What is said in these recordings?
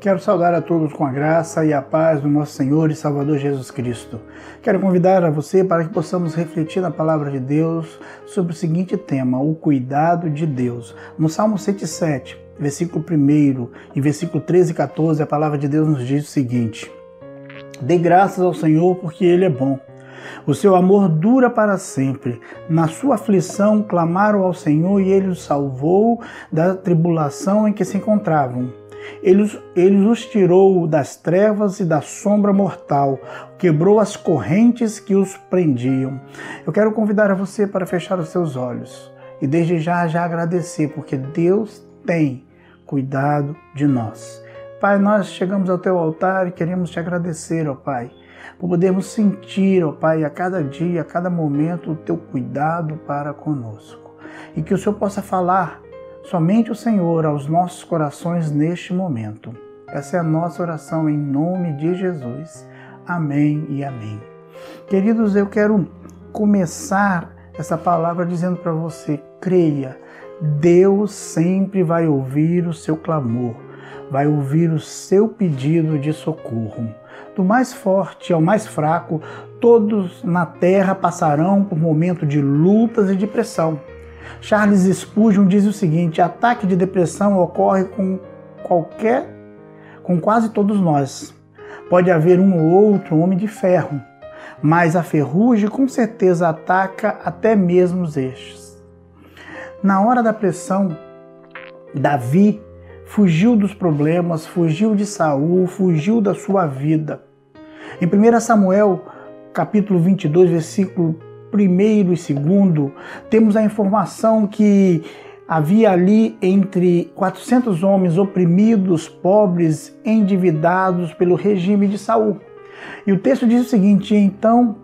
Quero saudar a todos com a graça e a paz do nosso Senhor e Salvador Jesus Cristo. Quero convidar a você para que possamos refletir na palavra de Deus sobre o seguinte tema: o cuidado de Deus. No Salmo 107, versículo 1 e versículo 13 e 14, a palavra de Deus nos diz o seguinte: Dê graças ao Senhor porque Ele é bom. O seu amor dura para sempre. Na sua aflição clamaram ao Senhor e ele os salvou da tribulação em que se encontravam. Ele, ele os tirou das trevas e da sombra mortal, quebrou as correntes que os prendiam. Eu quero convidar você para fechar os seus olhos e desde já já agradecer, porque Deus tem cuidado de nós. Pai, nós chegamos ao teu altar e queremos te agradecer, ó Pai, por podermos sentir, ó Pai, a cada dia, a cada momento, o teu cuidado para conosco. E que o Senhor possa falar somente o Senhor aos nossos corações neste momento. Essa é a nossa oração em nome de Jesus. Amém e amém. Queridos, eu quero começar essa palavra dizendo para você: creia, Deus sempre vai ouvir o seu clamor, vai ouvir o seu pedido de socorro. Do mais forte ao mais fraco, todos na terra passarão por momentos de lutas e de pressão. Charles Spurgeon diz o seguinte: ataque de depressão ocorre com qualquer, com quase todos nós. Pode haver um ou outro homem de ferro, mas a ferrugem com certeza ataca até mesmo os estes. Na hora da pressão, Davi fugiu dos problemas, fugiu de Saul, fugiu da sua vida. Em 1 Samuel, capítulo 22, versículo primeiro e segundo, temos a informação que havia ali entre 400 homens oprimidos, pobres, endividados pelo regime de Saul. E o texto diz o seguinte: então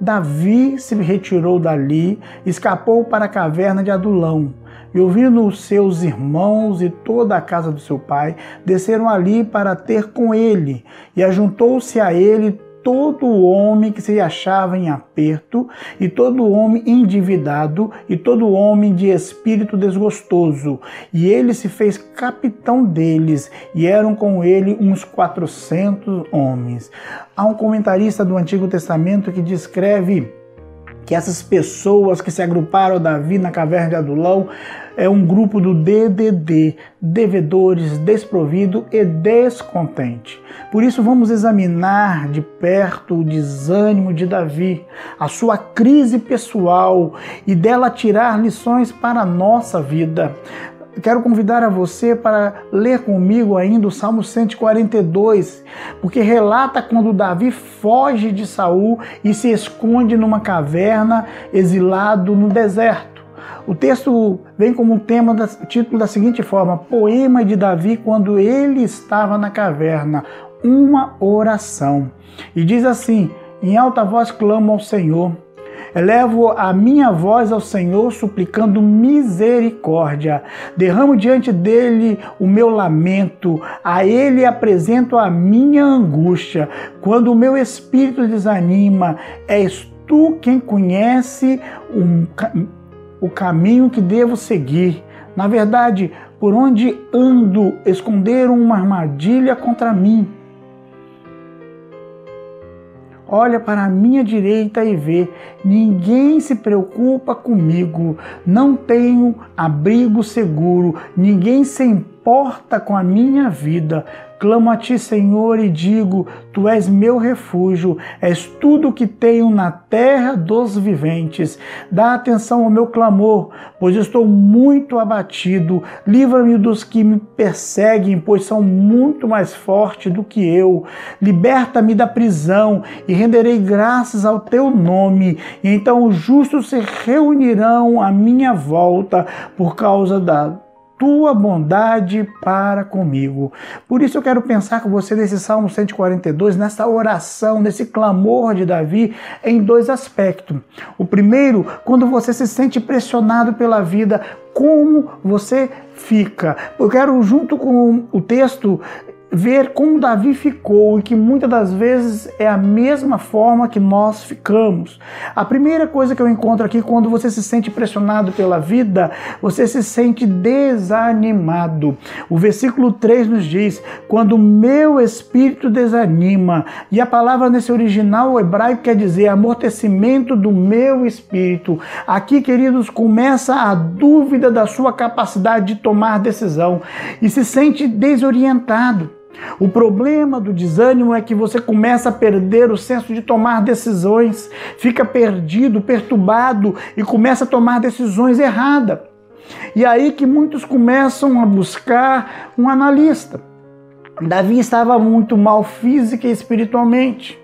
Davi se retirou dali, escapou para a caverna de Adulão. E ouvindo os seus irmãos e toda a casa do seu pai, desceram ali para ter com ele, e ajuntou-se a ele todo homem que se achava em aperto, e todo homem endividado, e todo homem de espírito desgostoso. E ele se fez capitão deles, e eram com ele uns quatrocentos homens. Há um comentarista do Antigo Testamento que descreve que essas pessoas que se agruparam a Davi na caverna de Adulão é um grupo do DDD, devedores, desprovido e descontente. Por isso vamos examinar de perto o desânimo de Davi, a sua crise pessoal e dela tirar lições para a nossa vida quero convidar a você para ler comigo ainda o Salmo 142, porque relata quando Davi foge de Saul e se esconde numa caverna, exilado no deserto. O texto vem como tema, da, título da seguinte forma: Poema de Davi quando ele estava na caverna, uma oração. E diz assim: Em alta voz clamo ao Senhor Elevo a minha voz ao Senhor suplicando misericórdia. Derramo diante dele o meu lamento, a ele apresento a minha angústia. Quando o meu espírito desanima, és tu quem conhece o, o caminho que devo seguir. Na verdade, por onde ando, esconderam uma armadilha contra mim. Olha para a minha direita e vê: ninguém se preocupa comigo, não tenho abrigo seguro, ninguém se importa com a minha vida. Clamo a ti, Senhor, e digo: Tu és meu refúgio, és tudo que tenho na terra dos viventes. Dá atenção ao meu clamor, pois estou muito abatido. Livra-me dos que me perseguem, pois são muito mais fortes do que eu. Liberta-me da prisão e renderei graças ao teu nome. E então os justos se reunirão à minha volta por causa da tua bondade para comigo. Por isso eu quero pensar com você nesse Salmo 142, nessa oração, nesse clamor de Davi, em dois aspectos. O primeiro, quando você se sente pressionado pela vida, como você fica. Eu quero, junto com o texto, ver como Davi ficou e que muitas das vezes é a mesma forma que nós ficamos. A primeira coisa que eu encontro aqui, quando você se sente pressionado pela vida, você se sente desanimado. O versículo 3 nos diz: Quando meu espírito desanima, e a palavra nesse original hebraico quer dizer amortecimento do meu espírito. Aqui, queridos, começa a dúvida da sua capacidade de tomar decisão e se sente desorientado. O problema do desânimo é que você começa a perder o senso de tomar decisões, fica perdido, perturbado e começa a tomar decisões erradas. E aí que muitos começam a buscar um analista. Davi estava muito mal física e espiritualmente.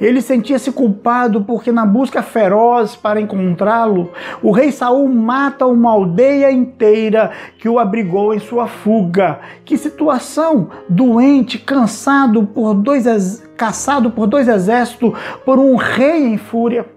Ele sentia-se culpado porque na busca feroz para encontrá-lo, o rei Saul mata uma aldeia inteira que o abrigou em sua fuga. Que situação! Doente, cansado por dois caçado por dois exércitos, por um rei em fúria.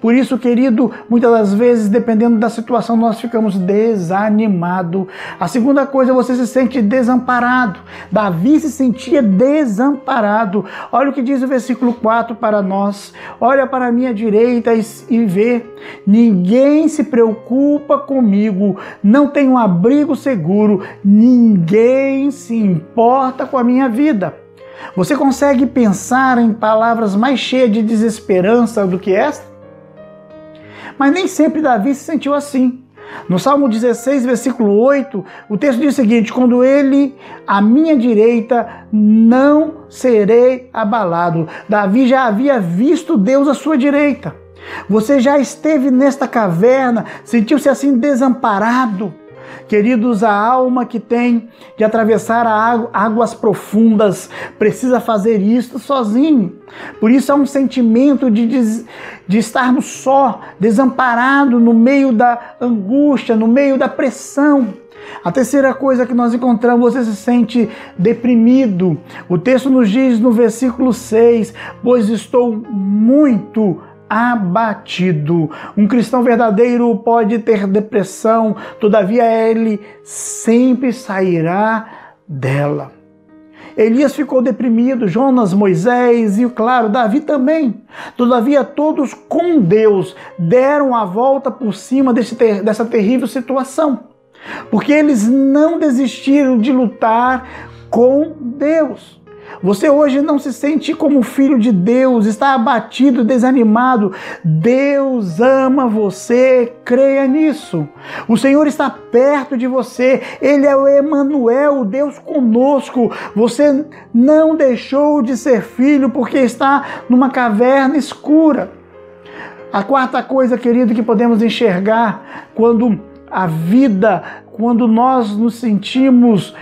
Por isso, querido, muitas das vezes, dependendo da situação, nós ficamos desanimados. A segunda coisa, você se sente desamparado. Davi se sentia desamparado. Olha o que diz o versículo 4 para nós. Olha para a minha direita e vê. Ninguém se preocupa comigo. Não tenho um abrigo seguro. Ninguém se importa com a minha vida. Você consegue pensar em palavras mais cheias de desesperança do que esta? Mas nem sempre Davi se sentiu assim. No Salmo 16, versículo 8, o texto diz o seguinte: Quando ele à minha direita, não serei abalado. Davi já havia visto Deus à sua direita. Você já esteve nesta caverna, sentiu-se assim desamparado. Queridos, a alma que tem de atravessar águas profundas precisa fazer isso sozinho. Por isso há um sentimento de, de, de estarmos só, desamparado no meio da angústia, no meio da pressão. A terceira coisa que nós encontramos, você se sente deprimido. O texto nos diz no versículo 6: Pois estou muito abatido. Um cristão verdadeiro pode ter depressão, todavia ele sempre sairá dela. Elias ficou deprimido, Jonas, Moisés e, claro, Davi também. Todavia, todos com Deus deram a volta por cima ter, dessa terrível situação, porque eles não desistiram de lutar com Deus. Você hoje não se sente como filho de Deus, está abatido, desanimado. Deus ama você, creia nisso. O Senhor está perto de você, Ele é o Emanuel, o Deus conosco. Você não deixou de ser filho porque está numa caverna escura. A quarta coisa, querido, que podemos enxergar quando a vida, quando nós nos sentimos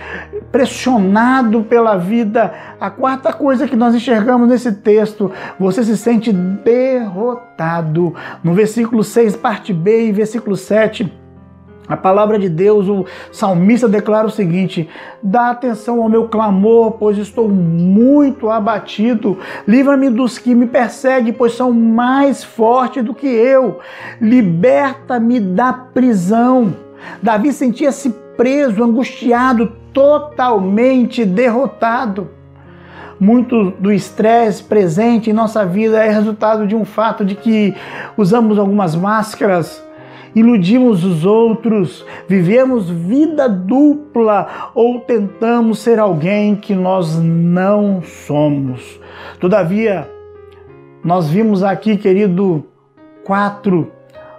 pressionado pela vida, a quarta coisa que nós enxergamos nesse texto, você se sente derrotado. No versículo 6, parte B e versículo 7, a palavra de Deus, o salmista declara o seguinte: Dá atenção ao meu clamor, pois estou muito abatido. Livra-me dos que me perseguem, pois são mais fortes do que eu. Liberta-me da prisão. Davi sentia-se preso, angustiado, totalmente derrotado. Muito do estresse presente em nossa vida é resultado de um fato de que usamos algumas máscaras, iludimos os outros, vivemos vida dupla ou tentamos ser alguém que nós não somos. Todavia, nós vimos aqui, querido, quatro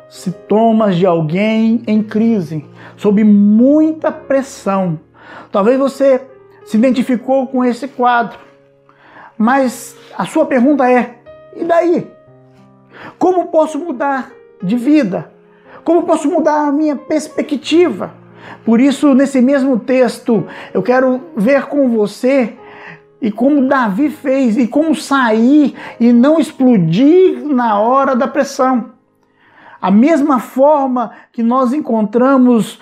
sintomas de alguém em crise, sob muita pressão. Talvez você se identificou com esse quadro, mas a sua pergunta é: e daí? Como posso mudar de vida? Como posso mudar a minha perspectiva? Por isso, nesse mesmo texto, eu quero ver com você e como Davi fez e como sair e não explodir na hora da pressão. A mesma forma que nós encontramos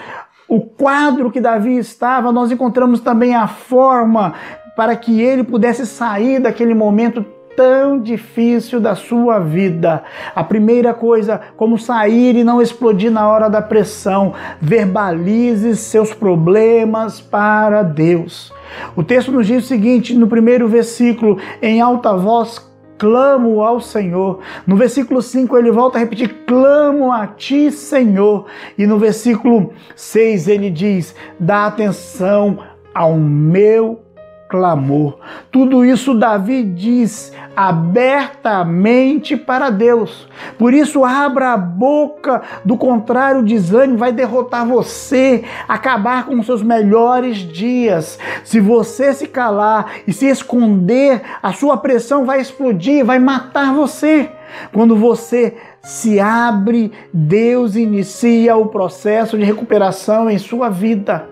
o quadro que Davi estava, nós encontramos também a forma para que ele pudesse sair daquele momento tão difícil da sua vida. A primeira coisa, como sair e não explodir na hora da pressão, verbalize seus problemas para Deus. O texto nos diz o seguinte, no primeiro versículo, em alta voz, clamo ao Senhor. No versículo 5 ele volta a repetir: clamo a ti, Senhor. E no versículo 6 ele diz: dá atenção ao meu clamor. Tudo isso Davi diz abertamente para Deus. Por isso, abra a boca, do contrário, o desânimo vai derrotar você, acabar com os seus melhores dias. Se você se calar e se esconder, a sua pressão vai explodir, vai matar você. Quando você se abre, Deus inicia o processo de recuperação em sua vida.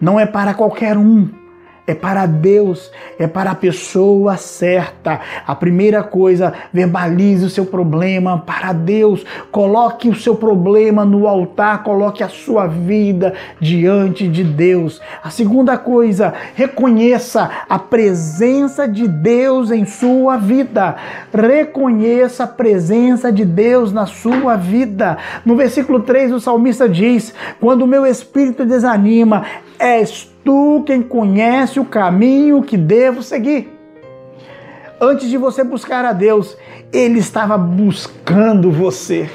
Não é para qualquer um é para Deus, é para a pessoa certa. A primeira coisa, verbalize o seu problema para Deus. Coloque o seu problema no altar, coloque a sua vida diante de Deus. A segunda coisa, reconheça a presença de Deus em sua vida. Reconheça a presença de Deus na sua vida. No versículo 3, o salmista diz: Quando o meu espírito desanima, és tu quem conhece o caminho que devo seguir. Antes de você buscar a Deus, Ele estava buscando você.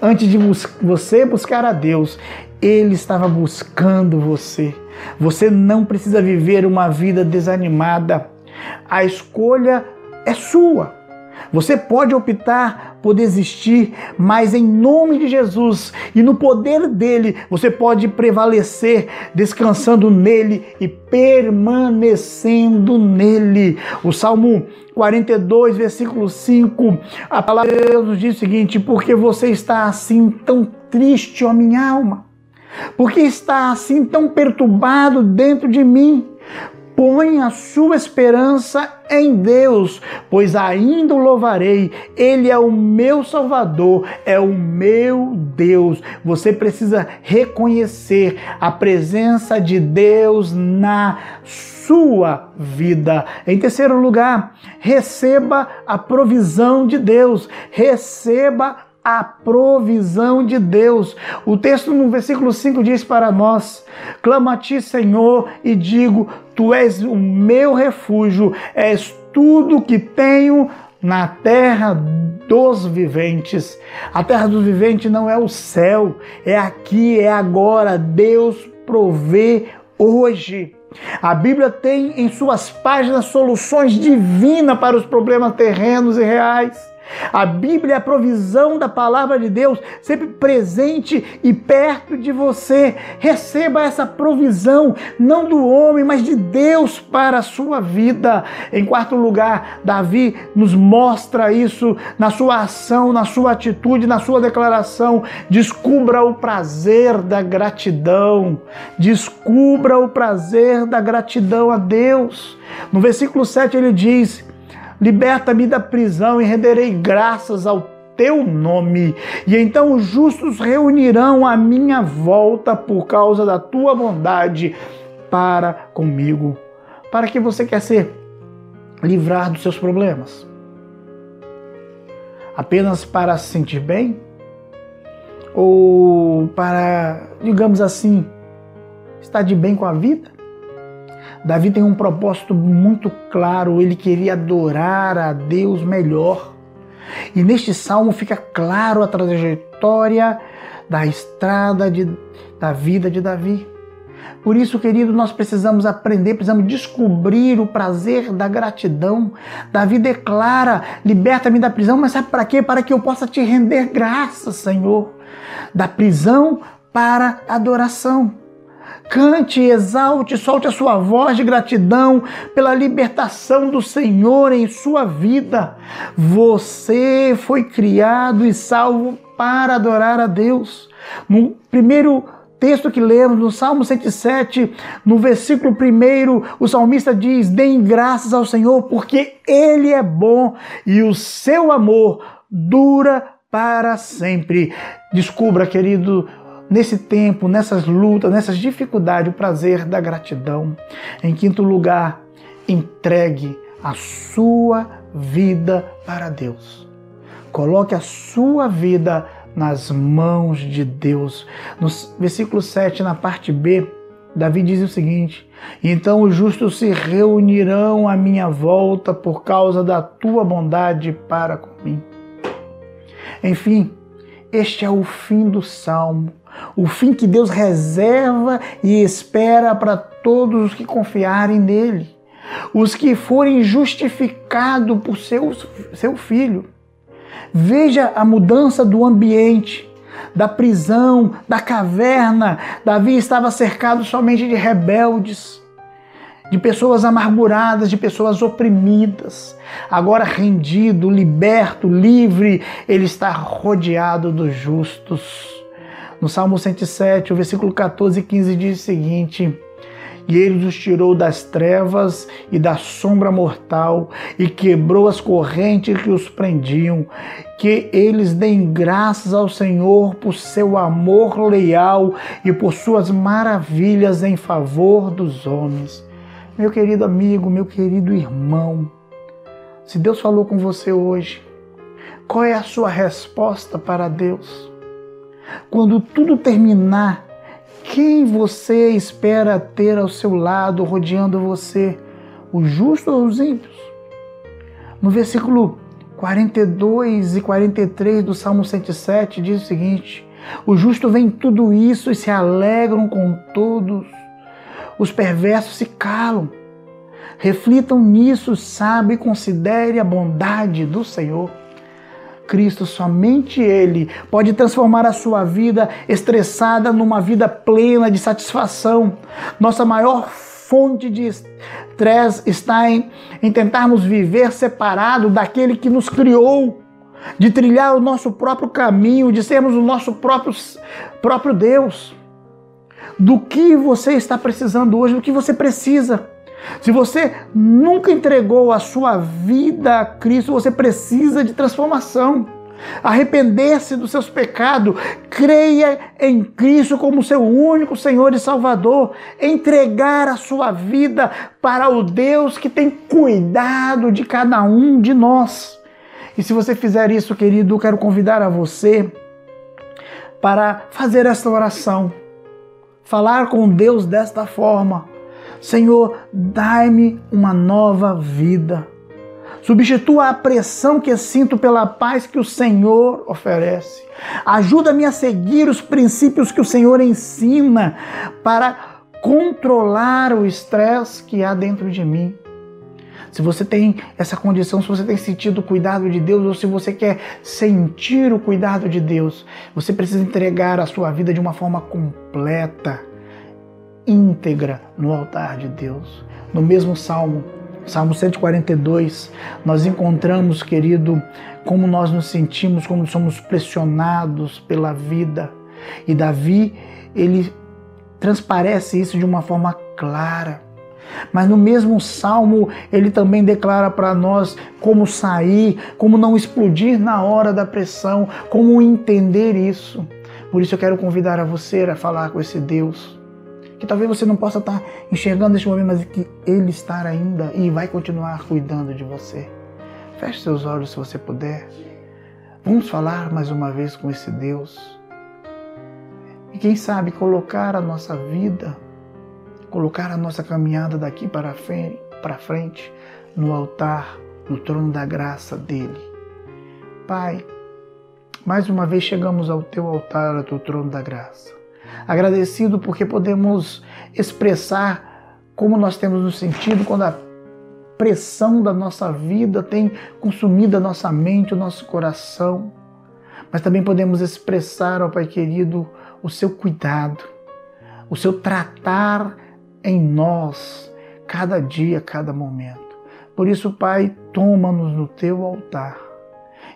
Antes de você buscar a Deus, Ele estava buscando você. Você não precisa viver uma vida desanimada. A escolha é sua. Você pode optar por desistir, mas em nome de Jesus e no poder dele, você pode prevalecer descansando nele e permanecendo nele. O Salmo 42, versículo 5, a palavra de Deus diz o seguinte: Porque você está assim tão triste, ó minha alma? Porque está assim tão perturbado dentro de mim? Põe a sua esperança em Deus, pois ainda o louvarei. Ele é o meu Salvador, é o meu Deus. Você precisa reconhecer a presença de Deus na sua vida. Em terceiro lugar, receba a provisão de Deus, receba a provisão de Deus. O texto no versículo 5 diz para nós: Clamo a ti, Senhor, e digo: Tu és o meu refúgio, és tudo que tenho na terra dos viventes. A terra dos viventes não é o céu, é aqui, é agora. Deus provê hoje. A Bíblia tem em suas páginas soluções divinas para os problemas terrenos e reais. A Bíblia é a provisão da palavra de Deus, sempre presente e perto de você. Receba essa provisão, não do homem, mas de Deus para a sua vida. Em quarto lugar, Davi nos mostra isso na sua ação, na sua atitude, na sua declaração. Descubra o prazer da gratidão. Descubra o prazer da gratidão a Deus. No versículo 7 ele diz: Liberta-me da prisão e renderei graças ao teu nome. E então os justos reunirão a minha volta por causa da tua bondade para comigo. Para que você quer ser livrar dos seus problemas? Apenas para se sentir bem? Ou para, digamos assim, estar de bem com a vida? Davi tem um propósito muito claro, ele queria adorar a Deus melhor. E neste salmo fica claro a trajetória da estrada de, da vida de Davi. Por isso, querido, nós precisamos aprender, precisamos descobrir o prazer da gratidão. Davi declara: liberta-me da prisão, mas sabe para quê? Para que eu possa te render graças, Senhor. Da prisão para adoração. Cante, exalte, solte a sua voz de gratidão pela libertação do Senhor em sua vida. Você foi criado e salvo para adorar a Deus. No primeiro texto que lemos, no Salmo 107, no versículo 1, o salmista diz: Deem graças ao Senhor, porque Ele é bom e o seu amor dura para sempre. Descubra, querido, nesse tempo, nessas lutas, nessas dificuldades, o prazer da gratidão. Em quinto lugar, entregue a sua vida para Deus. Coloque a sua vida nas mãos de Deus. No versículo 7, na parte B, Davi diz o seguinte: Então os justos se reunirão à minha volta por causa da tua bondade para comigo. Enfim, este é o fim do salmo, o fim que Deus reserva e espera para todos os que confiarem nele, os que forem justificados por seu, seu filho. Veja a mudança do ambiente, da prisão, da caverna. Davi estava cercado somente de rebeldes, de pessoas amarguradas, de pessoas oprimidas. Agora rendido, liberto, livre, ele está rodeado dos justos. No Salmo 107, o versículo 14 e 15 diz o seguinte: e ele os tirou das trevas e da sombra mortal e quebrou as correntes que os prendiam. Que eles deem graças ao Senhor por seu amor leal e por suas maravilhas em favor dos homens. Meu querido amigo, meu querido irmão, se Deus falou com você hoje, qual é a sua resposta para Deus? Quando tudo terminar, quem você espera ter ao seu lado, rodeando você? Os justos ou os ímpios? No versículo 42 e 43 do Salmo 107 diz o seguinte: O justo vê tudo isso e se alegram com todos. Os perversos se calam. Reflitam nisso, sabe, e considere a bondade do Senhor. Cristo, somente Ele pode transformar a sua vida estressada numa vida plena de satisfação. Nossa maior fonte de estresse está em, em tentarmos viver separado daquele que nos criou, de trilhar o nosso próprio caminho, de sermos o nosso próprio, próprio Deus. Do que você está precisando hoje, do que você precisa. Se você nunca entregou a sua vida a Cristo, você precisa de transformação. Arrepender-se dos seus pecados, creia em Cristo como seu único Senhor e Salvador, entregar a sua vida para o Deus que tem cuidado de cada um de nós. E se você fizer isso, querido, eu quero convidar a você para fazer esta oração, falar com Deus desta forma Senhor, dai-me uma nova vida. Substitua a pressão que sinto pela paz que o Senhor oferece. Ajuda-me a seguir os princípios que o Senhor ensina para controlar o estresse que há dentro de mim. Se você tem essa condição, se você tem sentido o cuidado de Deus ou se você quer sentir o cuidado de Deus, você precisa entregar a sua vida de uma forma completa íntegra no altar de Deus. No mesmo salmo, Salmo 142, nós encontramos, querido, como nós nos sentimos, como somos pressionados pela vida. E Davi, ele transparece isso de uma forma clara. Mas no mesmo salmo, ele também declara para nós como sair, como não explodir na hora da pressão, como entender isso. Por isso eu quero convidar a você a falar com esse Deus que talvez você não possa estar enxergando neste momento, mas que Ele está ainda e vai continuar cuidando de você. Feche seus olhos se você puder. Vamos falar mais uma vez com esse Deus. E quem sabe colocar a nossa vida, colocar a nossa caminhada daqui para frente, para frente no altar, no trono da graça dele. Pai, mais uma vez chegamos ao teu altar, ao teu trono da graça agradecido porque podemos expressar como nós temos nos sentido quando a pressão da nossa vida tem consumido a nossa mente, o nosso coração. Mas também podemos expressar, ó Pai querido, o seu cuidado, o seu tratar em nós, cada dia, cada momento. Por isso, Pai, toma-nos no teu altar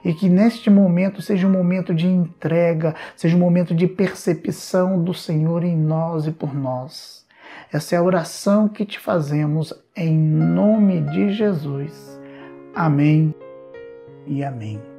e que neste momento seja um momento de entrega, seja um momento de percepção do Senhor em nós e por nós. Essa é a oração que te fazemos em nome de Jesus. Amém e amém.